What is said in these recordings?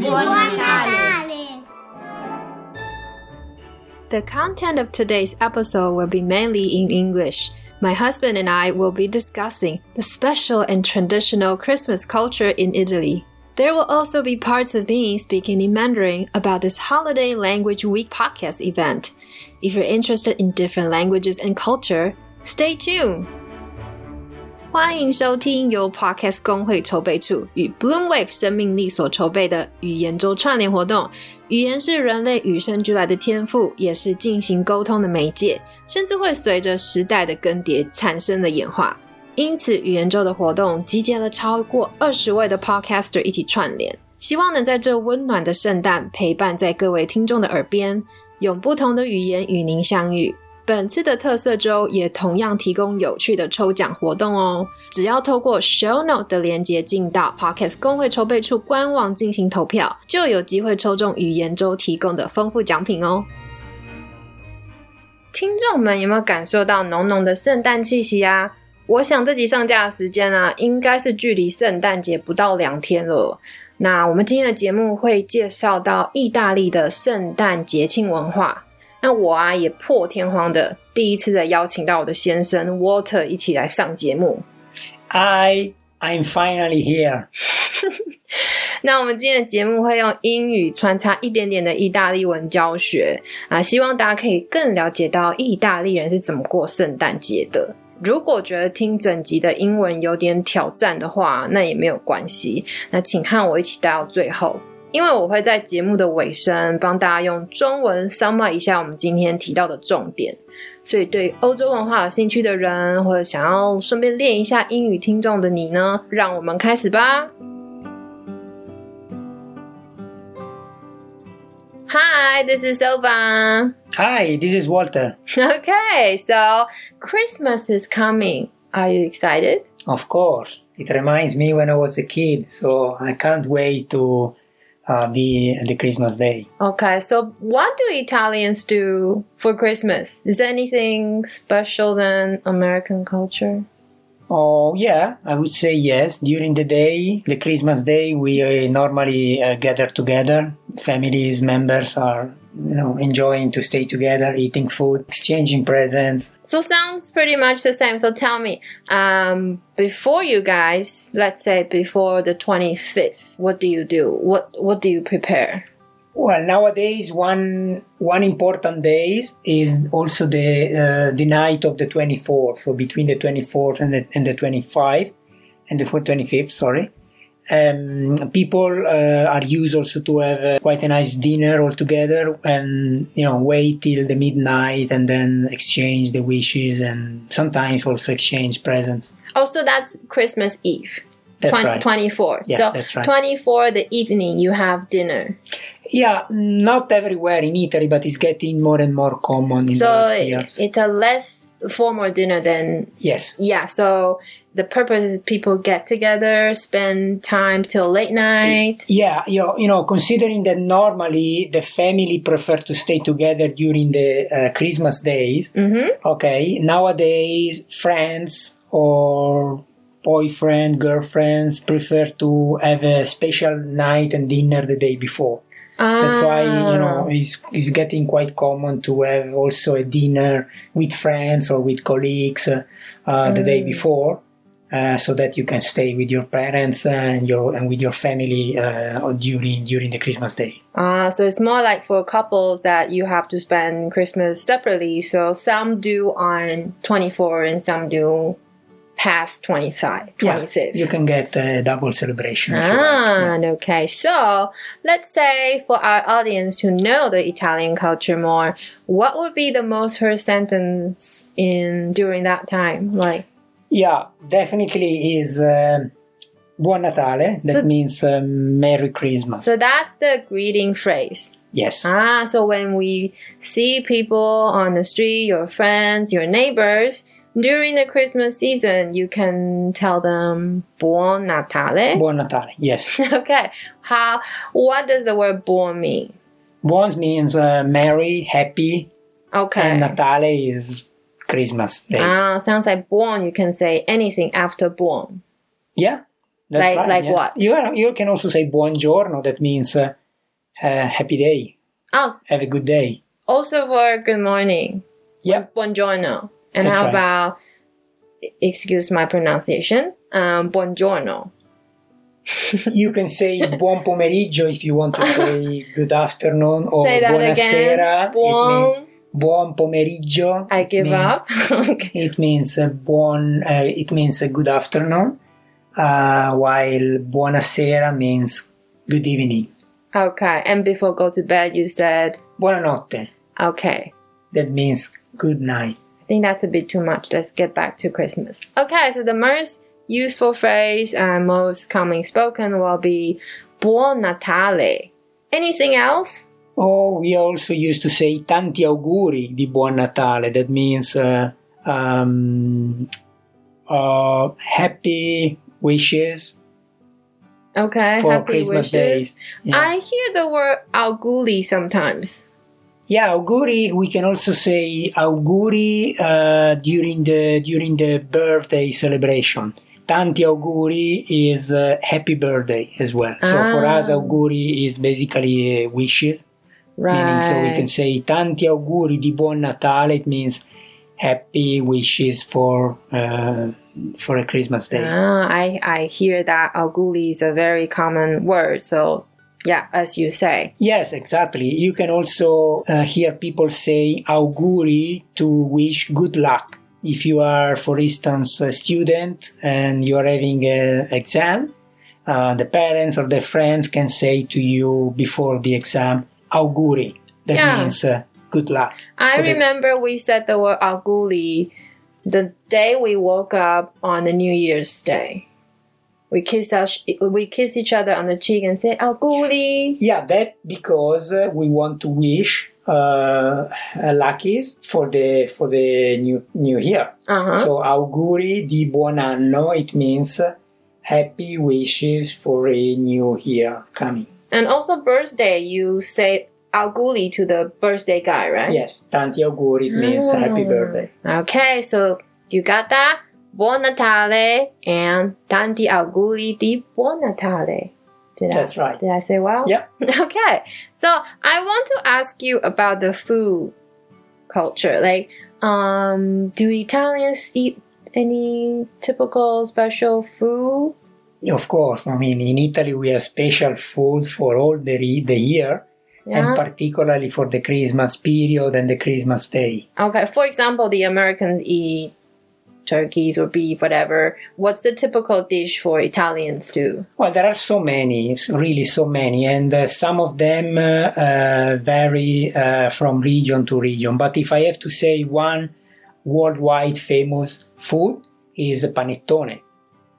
Buon Natale! The content of today's episode will be mainly in English. My husband and I will be discussing the special and traditional Christmas culture in Italy. There will also be parts of me speaking in Mandarin about this Holiday Language Week podcast event. If you're interested in different languages and culture, stay tuned. 欢迎收听由 Podcast 工会筹备处与 Bloomwave 生命力所筹备的语言周串联活动。语言是人类与生俱来的天赋，也是进行沟通的媒介，甚至会随着时代的更迭产生的演化。因此，语言周的活动集结了超过二十位的 Podcaster 一起串联，希望能在这温暖的圣诞陪伴在各位听众的耳边，用不同的语言与您相遇。本次的特色周也同样提供有趣的抽奖活动哦！只要透过 Show Note 的连接进到 Podcast 工会筹备处官网进行投票，就有机会抽中语言周提供的丰富奖品哦！听众们有没有感受到浓浓的圣诞气息啊？我想这集上架的时间啊，应该是距离圣诞节不到两天了。那我们今天的节目会介绍到意大利的圣诞节庆文化。那我啊也破天荒的第一次的邀请到我的先生 Water 一起来上节目。I I'm finally here. 那我们今天的节目会用英语穿插一点点的意大利文教学啊，希望大家可以更了解到意大利人是怎么过圣诞节的。如果觉得听整集的英文有点挑战的话，那也没有关系。那请和我一起待到最后，因为我会在节目的尾声帮大家用中文 sum up 一下我们今天提到的重点。所以，对欧洲文化有兴趣的人，或者想要顺便练一下英语听众的你呢，让我们开始吧。Hi, this is Silva. Hi, this is Walter. Okay, so Christmas is coming. Are you excited? Of course, it reminds me when I was a kid, so I can't wait to uh, be the Christmas day. Okay, so what do Italians do for Christmas? Is there anything special than American culture? Oh, yeah, I would say yes. During the day, the Christmas day, we uh, normally uh, gather together. Families, members are, you know, enjoying to stay together, eating food, exchanging presents. So sounds pretty much the same. So tell me, um, before you guys, let's say before the 25th, what do you do? What what do you prepare? Well, nowadays, one one important day is also the uh, the night of the 24th. So between the 24th and the, and the 25th and the 25th, sorry. Um, people uh, are used also to have uh, quite a nice dinner all together and you know wait till the midnight and then exchange the wishes and sometimes also exchange presents. Also, that's Christmas Eve. That's Twen- right. 24. Yeah, so that's right. 24 the evening you have dinner. Yeah, not everywhere in Italy, but it's getting more and more common in the last years. it's a less formal dinner than yes. yeah. So the purpose is people get together, spend time till late night. Yeah, you know, you know, considering that normally the family prefer to stay together during the uh, Christmas days, Mm-hmm. okay, nowadays friends or boyfriend, girlfriends prefer to have a special night and dinner the day before. That's why, you know, Ah. it's, it's getting quite common to have also a dinner with friends or with colleagues uh, uh, the day before. Uh, so that you can stay with your parents and your and with your family uh, during during the Christmas day. Ah, so it's more like for couples that you have to spend Christmas separately. So some do on 24 and some do past 25, 25th. you can get a double celebration. you like. Ah, okay. So let's say for our audience to know the Italian culture more, what would be the most heard sentence in during that time? Like, Yeah, definitely is um Buon Natale. That So- means um, Merry Christmas. so that's the greeting phrase. yes. Ah, so when we see people on the street, your friends, your neighbors, during the Christmas season, you can tell them Buon Natale. Buon Natale. Yes. okay. How? What does the word buon mean? Buon means uh, merry, happy, Okay. and Natale is Christmas day. Ah, sounds like born. You can say anything after born. yeah. That's Like- right, like yeah. what? You are, you can also say buongiorno. That means uh, uh, happy day. Oh, Have a good day. also for good morning. Yeah. Buongiorno. And That's how right. about, excuse my pronunciation, um, buongiorno. you can say buon pomeriggio if you want to say good afternoon or Say buonasera. Buon. Buon pomeriggio. I give means- up. okay. It means buon. Uh, it means good afternoon, uh, while buonasera means good evening. Okay. And before go to bed, you said, Buonanotte. okay. That means good night. I think that's a bit too much. Let's get back to Christmas. Okay, so the most useful phrase and most commonly spoken will be Buon Natale. Anything else? Oh, we also used to say tanti auguri di buon Natale. That means uh, um, uh, happy wishes Okay, for happy Christmas wishes. days. Yeah. I hear the word auguri sometimes. Yeah, auguri. We can also say auguri uh, during the during the birthday celebration. Tanti auguri is uh, happy birthday as well. So for Ah. us, auguri is basically uh, wishes. Meaning, so we can say tanti auguri di buon Natale. It means happy wishes for uh, for a Christmas day. Ah, I, I hear that auguri is a very common word. So, yeah, as you say. Yes, exactly. You can also uh, hear people say auguri to wish good luck. If you are, for instance, a student and you are having an exam, uh, the parents or the friends can say to you before the exam, auguri. That Yeah. means uh, good luck. I So the- remember we said the word auguri the day we woke up on the New Year's Day. We kiss us, we kissed each other on the cheek and say auguri. Yeah, that because uh, we want to wish uh, uh, luckies for the for the new new year. Uh-huh. So auguri di buon anno, it means uh, happy wishes for a new year coming. And also birthday, you say auguri to the birthday guy, right? Yes, tanti auguri, it means happy Mm. birthday. Okay, so you got that? Buon Natale and tanti auguri di buon Natale. Did That's I, right. Did I say well? Yeah. Okay, so I want to ask you about the food culture. Like, um, do Italians eat any typical special food? Of course, I mean, in Italy we have special food for all the, re- the year Yeah. and particularly for the Christmas period and the Christmas day. Okay, for example, the Americans eat turkeys or beef, whatever. What's the typical dish for Italians too? Well, there are so many, really so many, and uh, some of them uh, uh, vary uh, from region to region. But if I have to say one worldwide famous food is panettone.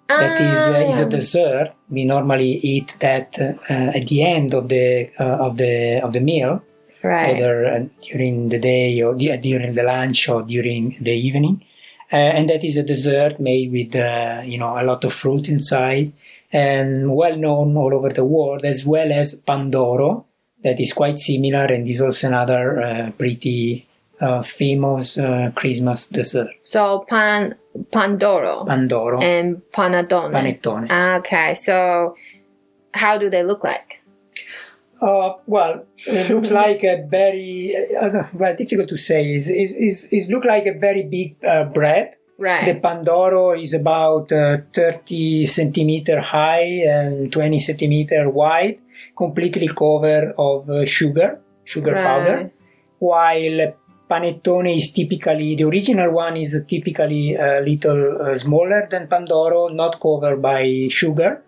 That is uh, is a Ah. dessert. We normally eat that uh, at the end of the uh, of the of the meal, right. either uh, during the day or du- during the lunch or during the evening. Uh, and that is a dessert made with uh, you know a lot of fruit inside and well known all over the world as well as pandoro that is quite similar and is also another uh, pretty uh, famous uh, christmas dessert So pan pandoro pandoro and panadone. panettone Okay, so how do they look like? Uh, well, it looks like a very uh, uh, well difficult to say. Is is is is look like a very big uh, bread. Right. The pandoro is about uh, 30 centimeter high and 20 centimeter wide, completely covered of uh, sugar, sugar Right. powder. While panettone is typically the original one is typically a little uh, smaller than pandoro, not covered by sugar,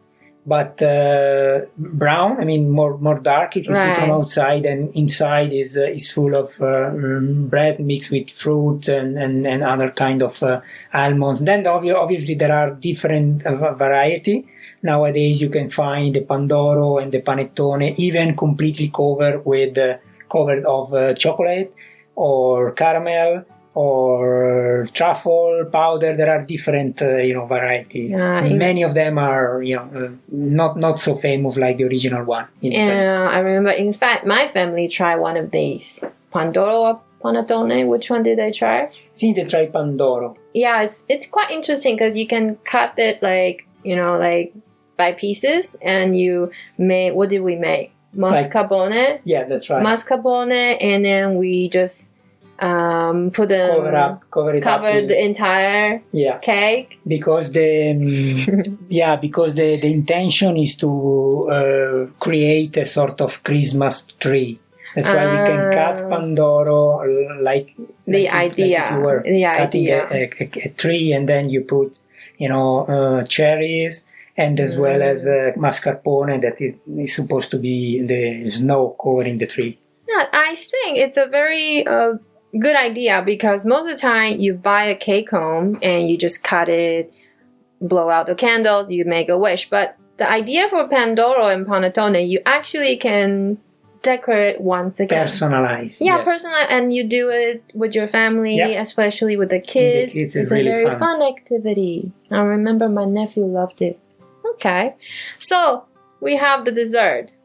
but uh, brown. I mean more more dark if you see from outside, and inside is uh, is full of uh, um, bread mixed with fruit and, and, and other kind of uh, almonds. Then obvi- obviously there are different uh, variety. Nowadays you can find the pandoro and the panettone even completely covered with uh, covered of uh, chocolate or caramel or truffle powder. There are different uh, you know variety. Yeah, in- Many of them are you know uh, not not so famous like the original one in Italy. I remember, in fact, my family tried one of these. Pandoro or panettone? Which one did they try? I think they try pandoro. Yeah, it's it's quite interesting because you can cut it like you know like by pieces, and you make what did we make? Mascarpone, Yeah, that's right. mascarpone, and then we just um, put them cover up, cover it up. with- the entire yeah, cake. because the mm, yeah because the the intention is to uh, create a sort of Christmas tree. That's why we can cut Ah. Pandoro uh, like The like, idea, Like if you were the cutting idea. A, a, a tree and then you put you know uh, cherries and as well Mm. as uh, mascarpone that is, is supposed to be the snow covering the tree. Yeah, I think it's a very uh, good idea because most of the time you buy a cake home and you just cut it, blow out the candles, you make a wish. But the idea for Pandoro and Panettone, you actually can decorate once again. Personalized. yeah, yes. personal, and you do it with your family, especially with the kids. kids it's really a very fun. fun activity. I remember my nephew loved it. Okay, so we have the dessert,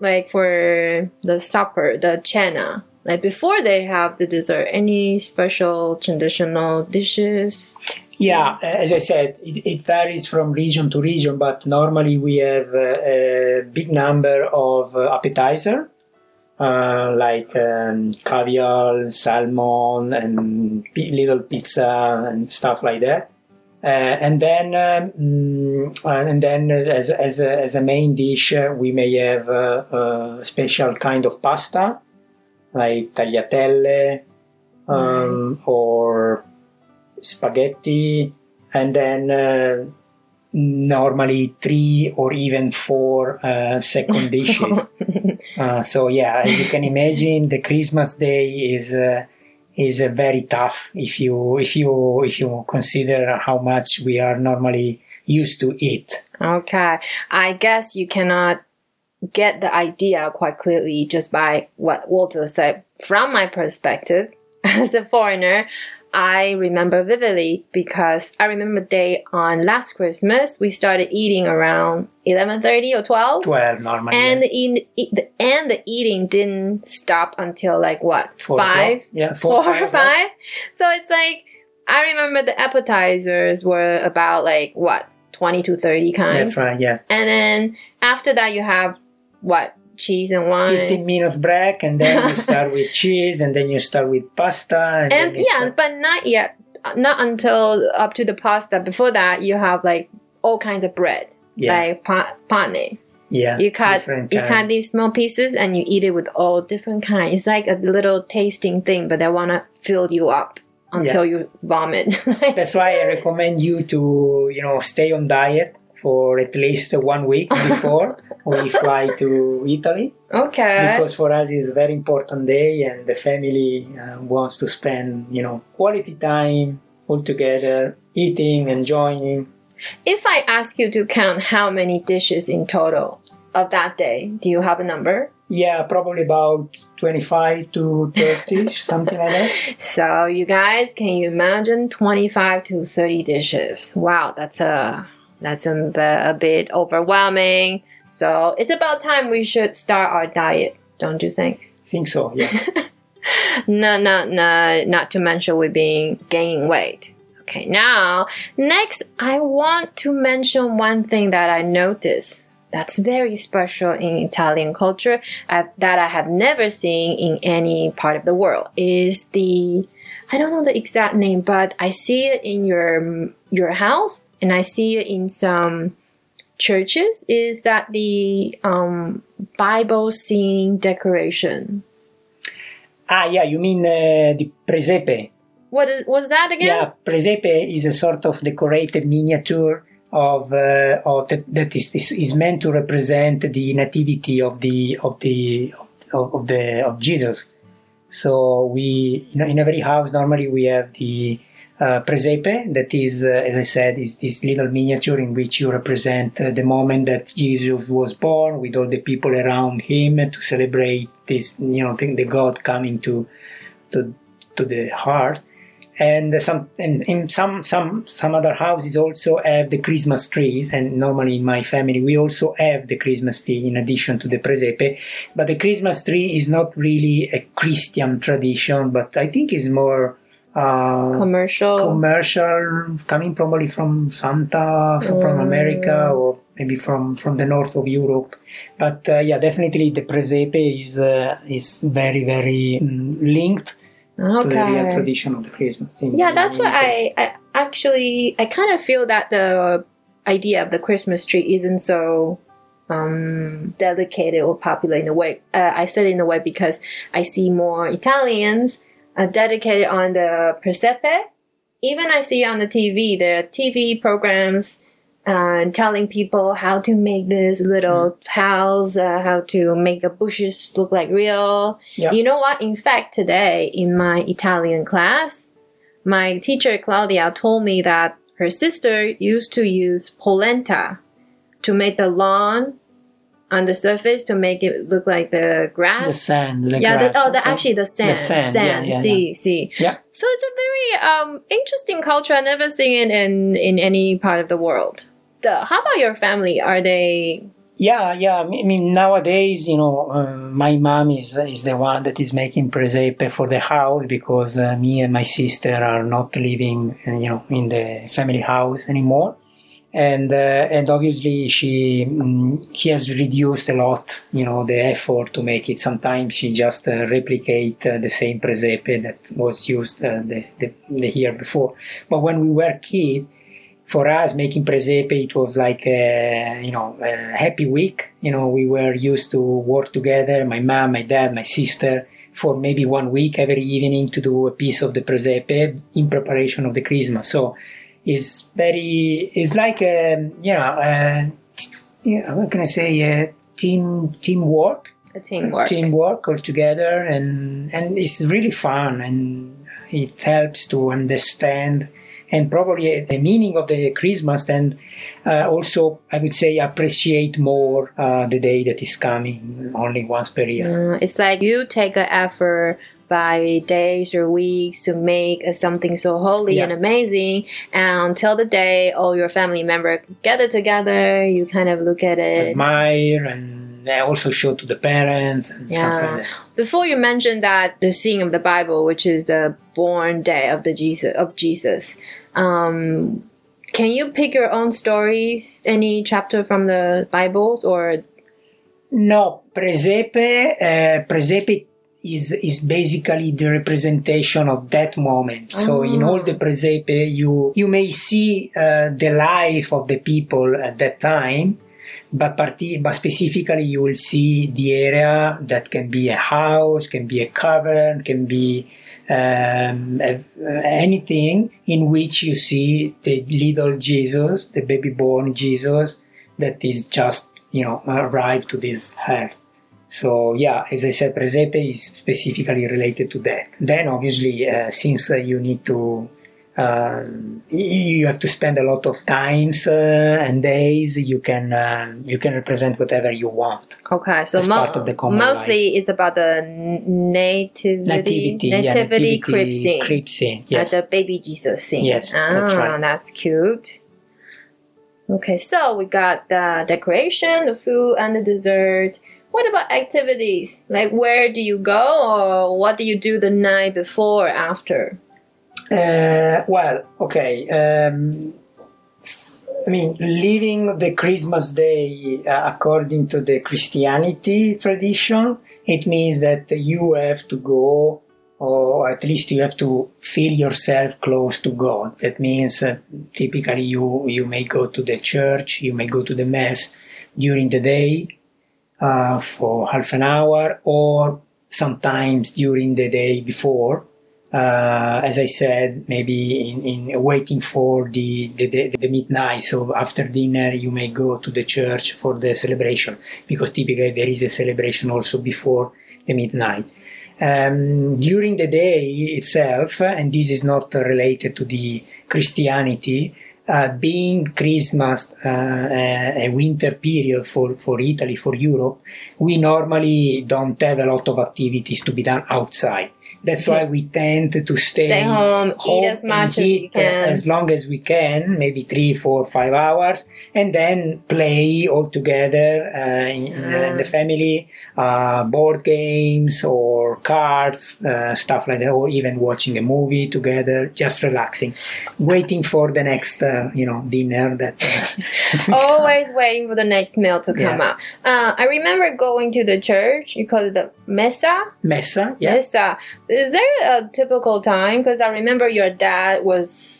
like for the supper, the cena. Like before they have the dessert, any special traditional dishes? Yeah, as I said, it, it varies from region to region, but normally we have uh, a big number of uh, appetizer, uh, like um, caviar, salmon, and little pizza and stuff like that. Uh, and then, um, mm, and then, uh, as as a, as a main dish, uh, we may have uh, a special kind of pasta, like tagliatelle, um, or spaghetti, and then uh, normally three or even four uh, second dishes. uh, so yeah, as you can imagine, the Christmas day is uh, is uh, very tough if you if you if you consider how much we are normally used to eat. Okay, I guess you cannot get the idea quite clearly just by what Walter said. From my perspective, as a foreigner, I remember vividly because I remember the day on last Christmas we started eating around eleven thirty or twelve. Twelve normally. And the, eat, eat, the and the eating didn't stop until like what Four five, o'clock. Yeah, four, four, or five, five. So it's like I remember the appetizers were about like what twenty to thirty kinds. That's right. Yeah. And then after that, you have what cheese and wine. 15 minutes break and then you start with cheese and then you start with pasta and, and yeah, start- but not yet. Not until up to the pasta. Before that, you have like all kinds of bread, yeah like pa- pane. yeah You cut you cut these small pieces and you eat it with all different kinds. It's like a little tasting thing, but they wanna fill you up until you vomit. that's why i recommend you to you know stay on diet for at least one week before we fly to italy okay. because for us it's a very important day and the family uh, wants to spend you know quality time all together eating enjoying If I ask you to count how many dishes in total of that day, do you have a number? yeah probably about 25 to 30 something like that So, you guys, can you imagine 25 to 30 dishes? Wow, that's a that's a, a bit overwhelming. So, it's about time we should start our diet, don't you think? think so yeah No, no, no, not to mention we've been gaining weight. Okay, now, next, I want to mention one thing that I noticed that's very special in Italian culture uh, that I have never seen in any part of the world is the I don't know the exact name, but I see it in your your house and I see it in some churches. Is that the um, Bible scene decoration? ah yeah you mean uh, the presepe What is was that again? Yeah, presepe is a sort of decorated miniature of uh, of that, that is, is is meant to represent the nativity of the of the of, of the of Jesus. So we you know in every house normally we have the uh, presepe that is uh, as I said is this little miniature in which you represent uh, the moment that Jesus was born with all the people around him to celebrate this you know the, God coming to to to the heart. And some and in some some some other houses also have the christmas trees and normally in my family we also have the christmas tree in addition to the presepe. But the christmas tree is not really a christian tradition but i think is more uh, Commercial. commercial coming probably from Santa, so from Mm. America, or maybe from from the north of Europe. But uh, yeah, definitely the presepe is uh, is very very mm, linked to the real tradition of the Christmas thing. Yeah, that's why I, I actually I kind of feel that the idea of the Christmas tree isn't so um, dedicated or popular in a way. Uh, I said in a way because I see more Italians uh, dedicated on the presepe. Even I see on the TV, there are TV programs uh, telling people how to make this little house, uh, how to make the bushes look like real. Yeah. You know what? In fact, today in my Italian class, my teacher Claudia told me that her sister used to use polenta to make the lawn on the surface to make it look like the grass. the sand, the yeah, the, oh, the, okay. actually the sand, sand, yeah, yeah, see, see. Yeah. So it's a very um, interesting culture. I've never seen it in in any part of the world. The, how about your family? Are they? Yeah, yeah. I mean, nowadays, you know, uh, my mom is is the one that is making presepe for the house because uh, me and my sister are not living, uh, you know, in the family house anymore, and uh, and obviously she mm, she has reduced a lot, you know, the effort to make it. Sometimes she just uh, replicate uh, the same presepe that was used uh, the, the the year before. But when we were kid for us making presepe it was like a, you know a happy week you know we were used to work together my mom my dad my sister for maybe one week every evening to do a piece of the presepe in preparation of the christmas so it's very it's like a you know a, you know, what can i say a team teamwork A teamwork. teamwork all together and and it's really fun and it helps to understand and probably the meaning of the Christmas and uh, also I would say appreciate more uh, the day that is coming only once per year. Uh, it's like you take an effort by days or weeks to make uh, something so holy Yeah. and amazing and until the day all your family member gather together you kind of look at it Admire and also show to the parents and stuff Yeah. like that. before you mentioned that the scene of the bible which is the born day of the jesus of jesus um, can you pick your own stories any chapter from the bibles or No, presepe, uh, presepe is is basically the representation of that moment. So in all the presepe, you you may see uh, the life of the people at that time, but parti- but specifically you will see the area that can be a house, can be a cavern, can be um, a- anything in which you see the little Jesus, the baby born Jesus, that is just you know arrived to this earth. So yeah, as I said, presepe is specifically related to that. Then obviously, uh, since uh, you need to, uh, you have to spend a lot of times uh, and days, you can uh, you can represent whatever you want. Okay, so mo- part of the common mostly it's about the nativity, nativity, Nativity, yeah, nativity crib scene, crib scene, yes. the baby Jesus scene. Yes, ah, that's right. That's cute. Okay, so we got the decoration, the food, and the dessert. What about activities? Like, where do you go, or what do you do the night before or after? Uh, well, okay. Um, I mean, living the Christmas day uh, according to the Christianity tradition, it means that you have to go, or at least you have to feel yourself close to God. That means uh, typically you you may go to the church, you may go to the mass during the day uh, for half an hour, or sometimes during the day before uh, as I said, maybe in, in waiting for the, the, the, the midnight. So after dinner, you may go to the church for the celebration because typically there is a celebration also before the midnight. Um, during the day itself, and this is not related to the Christianity, uh, being Christmas uh, a, a winter period for, for Italy, for Europe, we normally don't have a lot of activities to be done outside. That's why we tend to stay, Stay home, eat as much as uh, can. as long as we can, maybe three, four, five hours, and then play all together uh, in, in the- family, uh, board games or cards, uh, stuff like that, or even watching a movie together, just relaxing, waiting for the next, uh, you know, dinner that. uh. Always waiting for the next meal to come Yeah. out. Uh, I remember going to the church. You call it the mesa. Mesa. yeah. Messa. Is there a typical time? Because I remember your dad was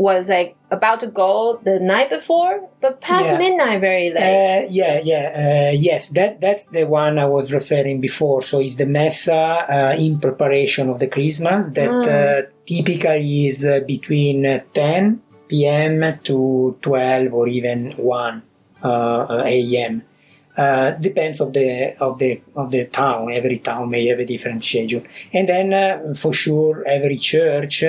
was like about to go the night before, but past Yeah. midnight, very late. Uh, yeah, yeah, uh, yes. That that's the one I was referring before. So it's the messa uh, in preparation of the Christmas that Mm. uh, typically is uh, between uh, 10 p.m. to 12 or even 1 uh, a.m. Uh, depends of the of the of the town. Every town may have a different schedule, and then uh, for sure every church.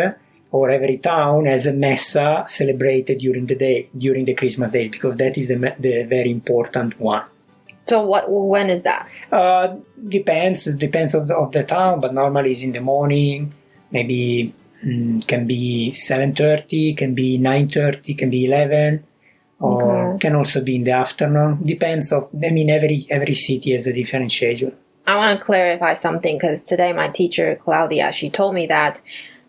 or every town has a messa celebrated during the day, during the Christmas day, because that is the, the very important one. so what? When is that? Uh, depends, depends of the, of the town, but normally it's in the morning. Maybe mm, can be seven thirty, can be nine thirty, can be eleven, or Okay. can also be in the afternoon. Depends of. I mean, every every city has a different schedule. I want to clarify something because today my teacher Claudia she told me that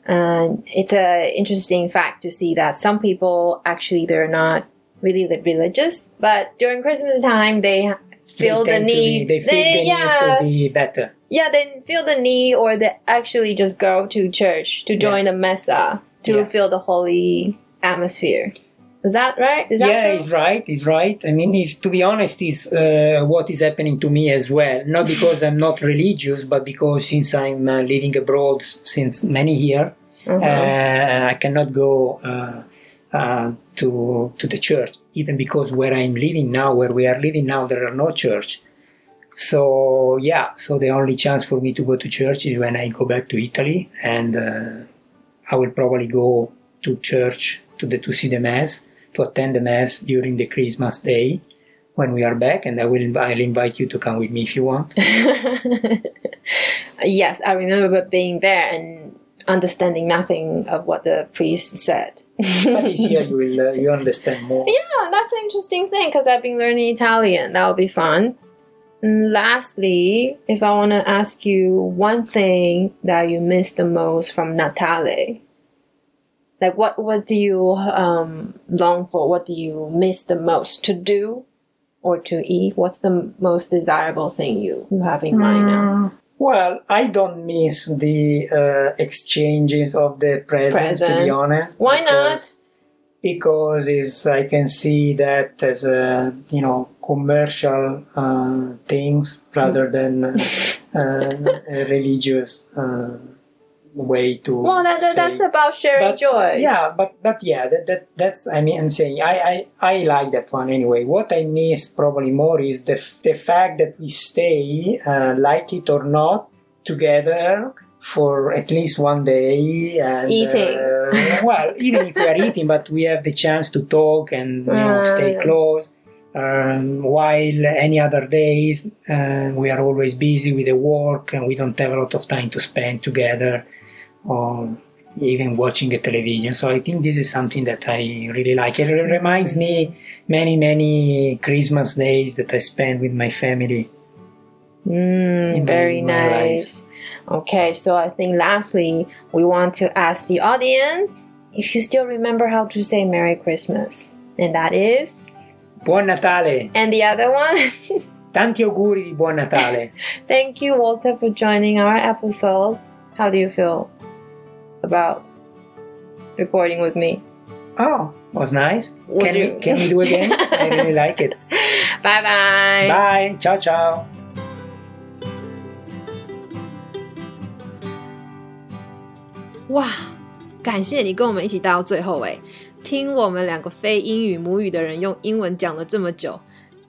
uh, it's a interesting fact to see that some people actually they're not really religious, but during Christmas time they feel the need. Be, they feel they- the yeah, need to be better. yeah, they feel the need, or they actually just go to church to join the messa to Yeah. feel the holy atmosphere. Is that right? Is that yeah, true? he's right. He's right. I mean, he's, to be honest, is uh, what is happening to me as well. Not because I'm not religious, but because since I'm uh, living abroad since many years, Mhm. uh, I cannot go uh, to to the church. Even because where I'm living now, where we are living now, there are no church. So yeah, so the only chance for me to go to church is when I go back to Italy, and uh, I will probably go to church to the to see the mass to attend the mass during the Christmas day when we are back, and I will I'll invite you to come with me if you want. yes, I remember being there and understanding nothing of what the priest said. but this year you will uh, you understand more. Yeah, that's an interesting thing because I've been learning Italian. That would be fun. And lastly, if I want to ask you one thing that you miss the most from Natale, like what what do you um, long for? What do you miss the most to do or to eat? What's the most desirable thing you you have in mind now? Well, I don't miss the uh, exchanges of the presents, to be honest. Why not? because- Because is I can see that as a you know commercial uh, things rather than uh, uh, a religious uh, way to. Well, that, that, say- that's about sharing but, joy. Yeah, but but yeah, that, that that's I mean I'm saying I, I I like that one anyway. What I miss probably more is the the fact that we stay, uh, like it or not, together for at least one day and Eating. uh, well, even if we are eating, but we have the chance to talk and you know Ah, stay close. Um, while any other days uh, we are always busy with the work and we don't have a lot of time to spend together or even watching a television. So I think this is something that I really like. It reminds me many, many Christmas days that I spent with my family. Mm, very my life. nice. Okay, so I think lastly, we want to ask the audience if you still remember how to say Merry Christmas. And that is. Buon Natale! And the other one. Tanti auguri di Buon Natale! Thank you, Walter, for joining our episode. How do you feel about recording with me? Oh, was nice. Would Can you- we, can we do again? I really like it. Bye bye. Bye! Ciao ciao! 哇，感谢你跟我们一起待到最后诶，听我们两个非英语母语的人用英文讲了这么久。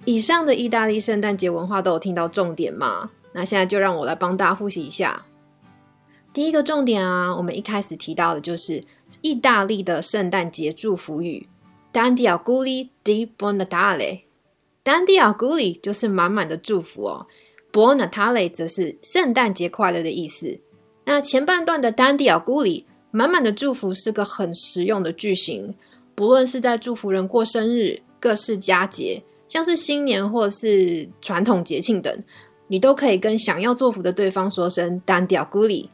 以上的意大利圣诞节文化都有听到重点吗？那现在就让我来帮大家复习一下。第一个重点啊，我们一开始提到的就是意大利的圣诞节祝福语，"Dandia Guli di buon Natale”。"Dandia Guli" 就是满满的祝福哦，Buon Natale 则是圣诞节快乐的意思。那前半段的 "Dandia Guli" 满满的祝福是个很实用的句型，不论是在祝福人过生日、各式佳节，像是新年或是传统节庆等，你都可以跟想要祝福的对方说声 “dan dia guli”。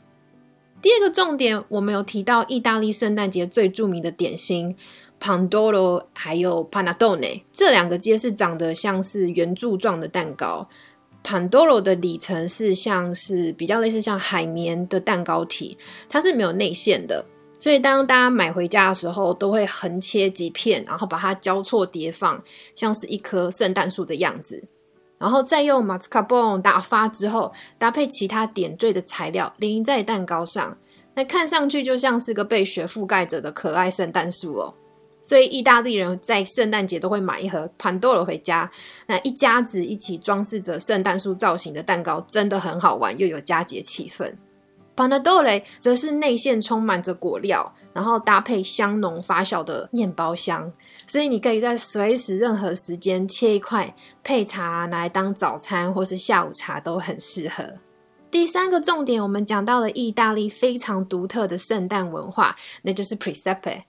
第二个重点，我们有提到意大利圣诞节最著名的点心 Pandoro，还有 Panadone，这两个皆是长得像是圆柱状的蛋糕。Pandoro 的里层是像是比较类似像海绵的蛋糕体，它是没有内馅的，所以当大家买回家的时候，都会横切几片，然后把它交错叠放，像是一棵圣诞树的样子，然后再用马斯卡彭打发之后，搭配其他点缀的材料淋在蛋糕上，那看上去就像是个被雪覆盖着的可爱圣诞树哦。所以意大利人在圣诞节都会买一盒潘多雷回家，那一家子一起装饰着圣诞树造型的蛋糕，真的很好玩，又有佳节气氛。Pandoro 则是内馅充满着果料，然后搭配香浓发酵的面包香，所以你可以在随时任何时间切一块配茶，拿来当早餐或是下午茶都很适合。第三个重点，我们讲到了意大利非常独特的圣诞文化，那就是 Presepe。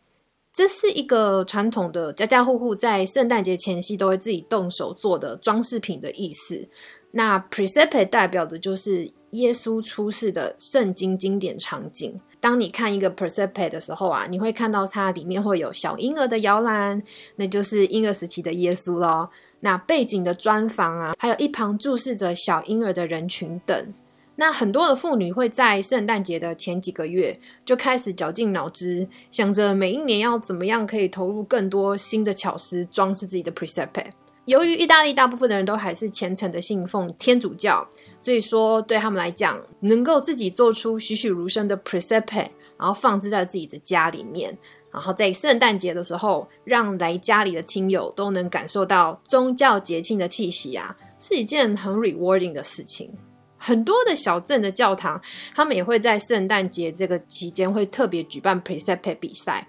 这是一个传统的家家户户在圣诞节前夕都会自己动手做的装饰品的意思。那 Presepe 代表的就是耶稣出世的圣经经典场景。当你看一个 Presepe 的时候啊，你会看到它里面会有小婴儿的摇篮，那就是婴儿时期的耶稣咯。那背景的砖房啊，还有一旁注视着小婴儿的人群等。那很多的妇女会在圣诞节的前几个月就开始绞尽脑汁，想着每一年要怎么样可以投入更多新的巧思装饰自己的 Presepe。由于意大利大部分的人都还是虔诚的信奉天主教，所以说对他们来讲，能够自己做出栩栩如生的 Presepe，然后放置在自己的家里面，然后在圣诞节的时候，让来家里的亲友都能感受到宗教节庆的气息啊，是一件很 rewarding 的事情。很多的小镇的教堂，他们也会在圣诞节这个期间会特别举办 Presepe 比赛，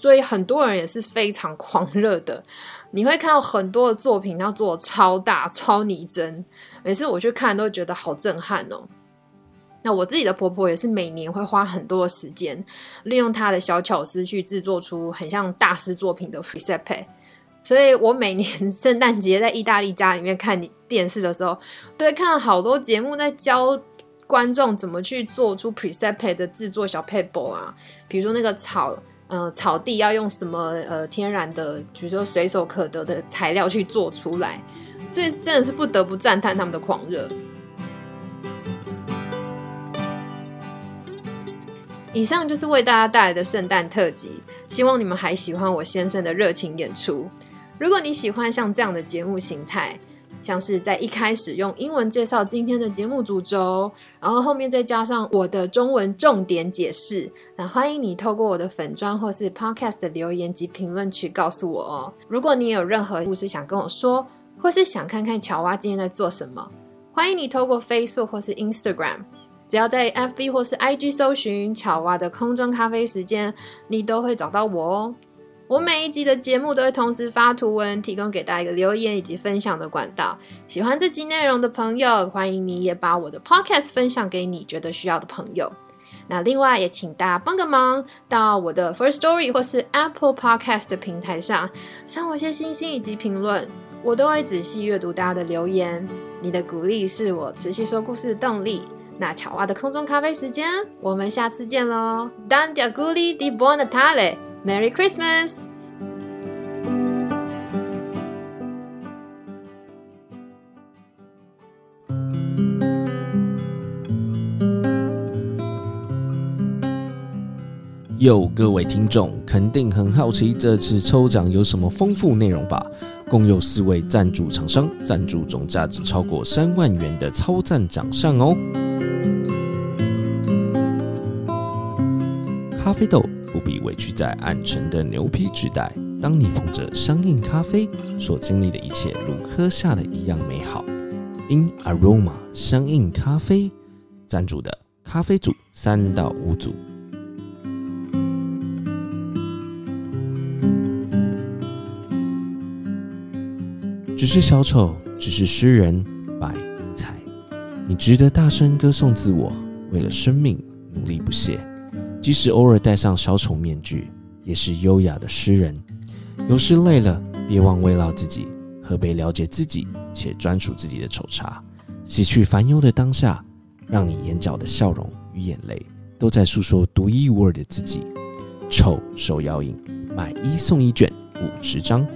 所以很多人也是非常狂热的。你会看到很多的作品，要做超大、超拟真，每次我去看都觉得好震撼哦。那我自己的婆婆也是每年会花很多的时间，利用她的小巧思去制作出很像大师作品的 Presepe。所以我每年圣诞节在意大利家里面看电视的时候，都会看到好多节目在教观众怎么去做出 Presepe 的制作小 paper 啊，比如说那个草，呃，草地要用什么呃天然的，比如说随手可得的材料去做出来，所以真的是不得不赞叹他们的狂热。以上就是为大家带来的圣诞特辑，希望你们还喜欢我先生的热情演出。如果你喜欢像这样的节目形态，像是在一开始用英文介绍今天的节目主轴，然后后面再加上我的中文重点解释，那欢迎你透过我的粉砖或是 Podcast 的留言及评论区告诉我哦。如果你有任何故事想跟我说，或是想看看乔蛙今天在做什么，欢迎你透过 Facebook 或是 Instagram，只要在 FB 或是 IG 搜寻乔蛙的空中咖啡时间，你都会找到我哦。我每一集的节目都会同时发图文，提供给大家一个留言以及分享的管道。喜欢这集内容的朋友，欢迎你也把我的 podcast 分享给你觉得需要的朋友。那另外也请大家帮个忙，到我的 First Story 或是 Apple Podcast 的平台上，上我一些星星以及评论，我都会仔细阅读大家的留言。你的鼓励是我持续说故事的动力。那巧蛙的空中咖啡时间，我们下次见喽！Dan dia guli di Bonatale。Merry Christmas！有各位听众肯定很好奇这次抽奖有什么丰富内容吧？共有四位赞助厂商赞助总价值超过三万元的超赞奖项哦！咖啡豆。不必委屈在暗沉的牛皮纸袋。当你捧着香印咖啡，所经历的一切如喝下的一样美好。In Aroma 香印咖啡赞助的咖啡组三到五组。只是小丑，只是诗人，百尼采。你值得大声歌颂自我，为了生命努力不懈。即使偶尔戴上小丑面具，也是优雅的诗人。有时累了，别忘慰劳自己，喝杯了解自己且专属自己的丑茶。洗去烦忧的当下，让你眼角的笑容与眼泪都在诉说独一无二的自己。臭手摇饮，买一送一卷五十张。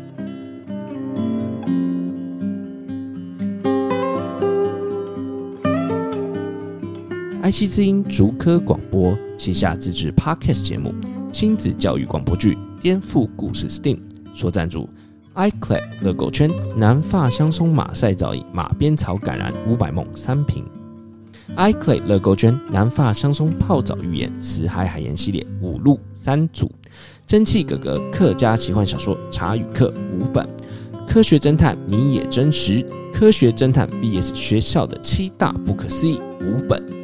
爱奇之音竹科广播旗下自制 Podcast 节目亲子教育广播剧《颠覆故事 STEAM》所赞助。iClay 乐狗圈南发香松马赛皂液马鞭草橄榄五百梦三瓶。iClay 乐狗圈南发香松泡澡浴盐死海海盐系列五路三组。蒸汽哥哥客家奇幻小说茶与客五本。科学侦探你也真实。科学侦探 VS 学校的七大不可思议五本。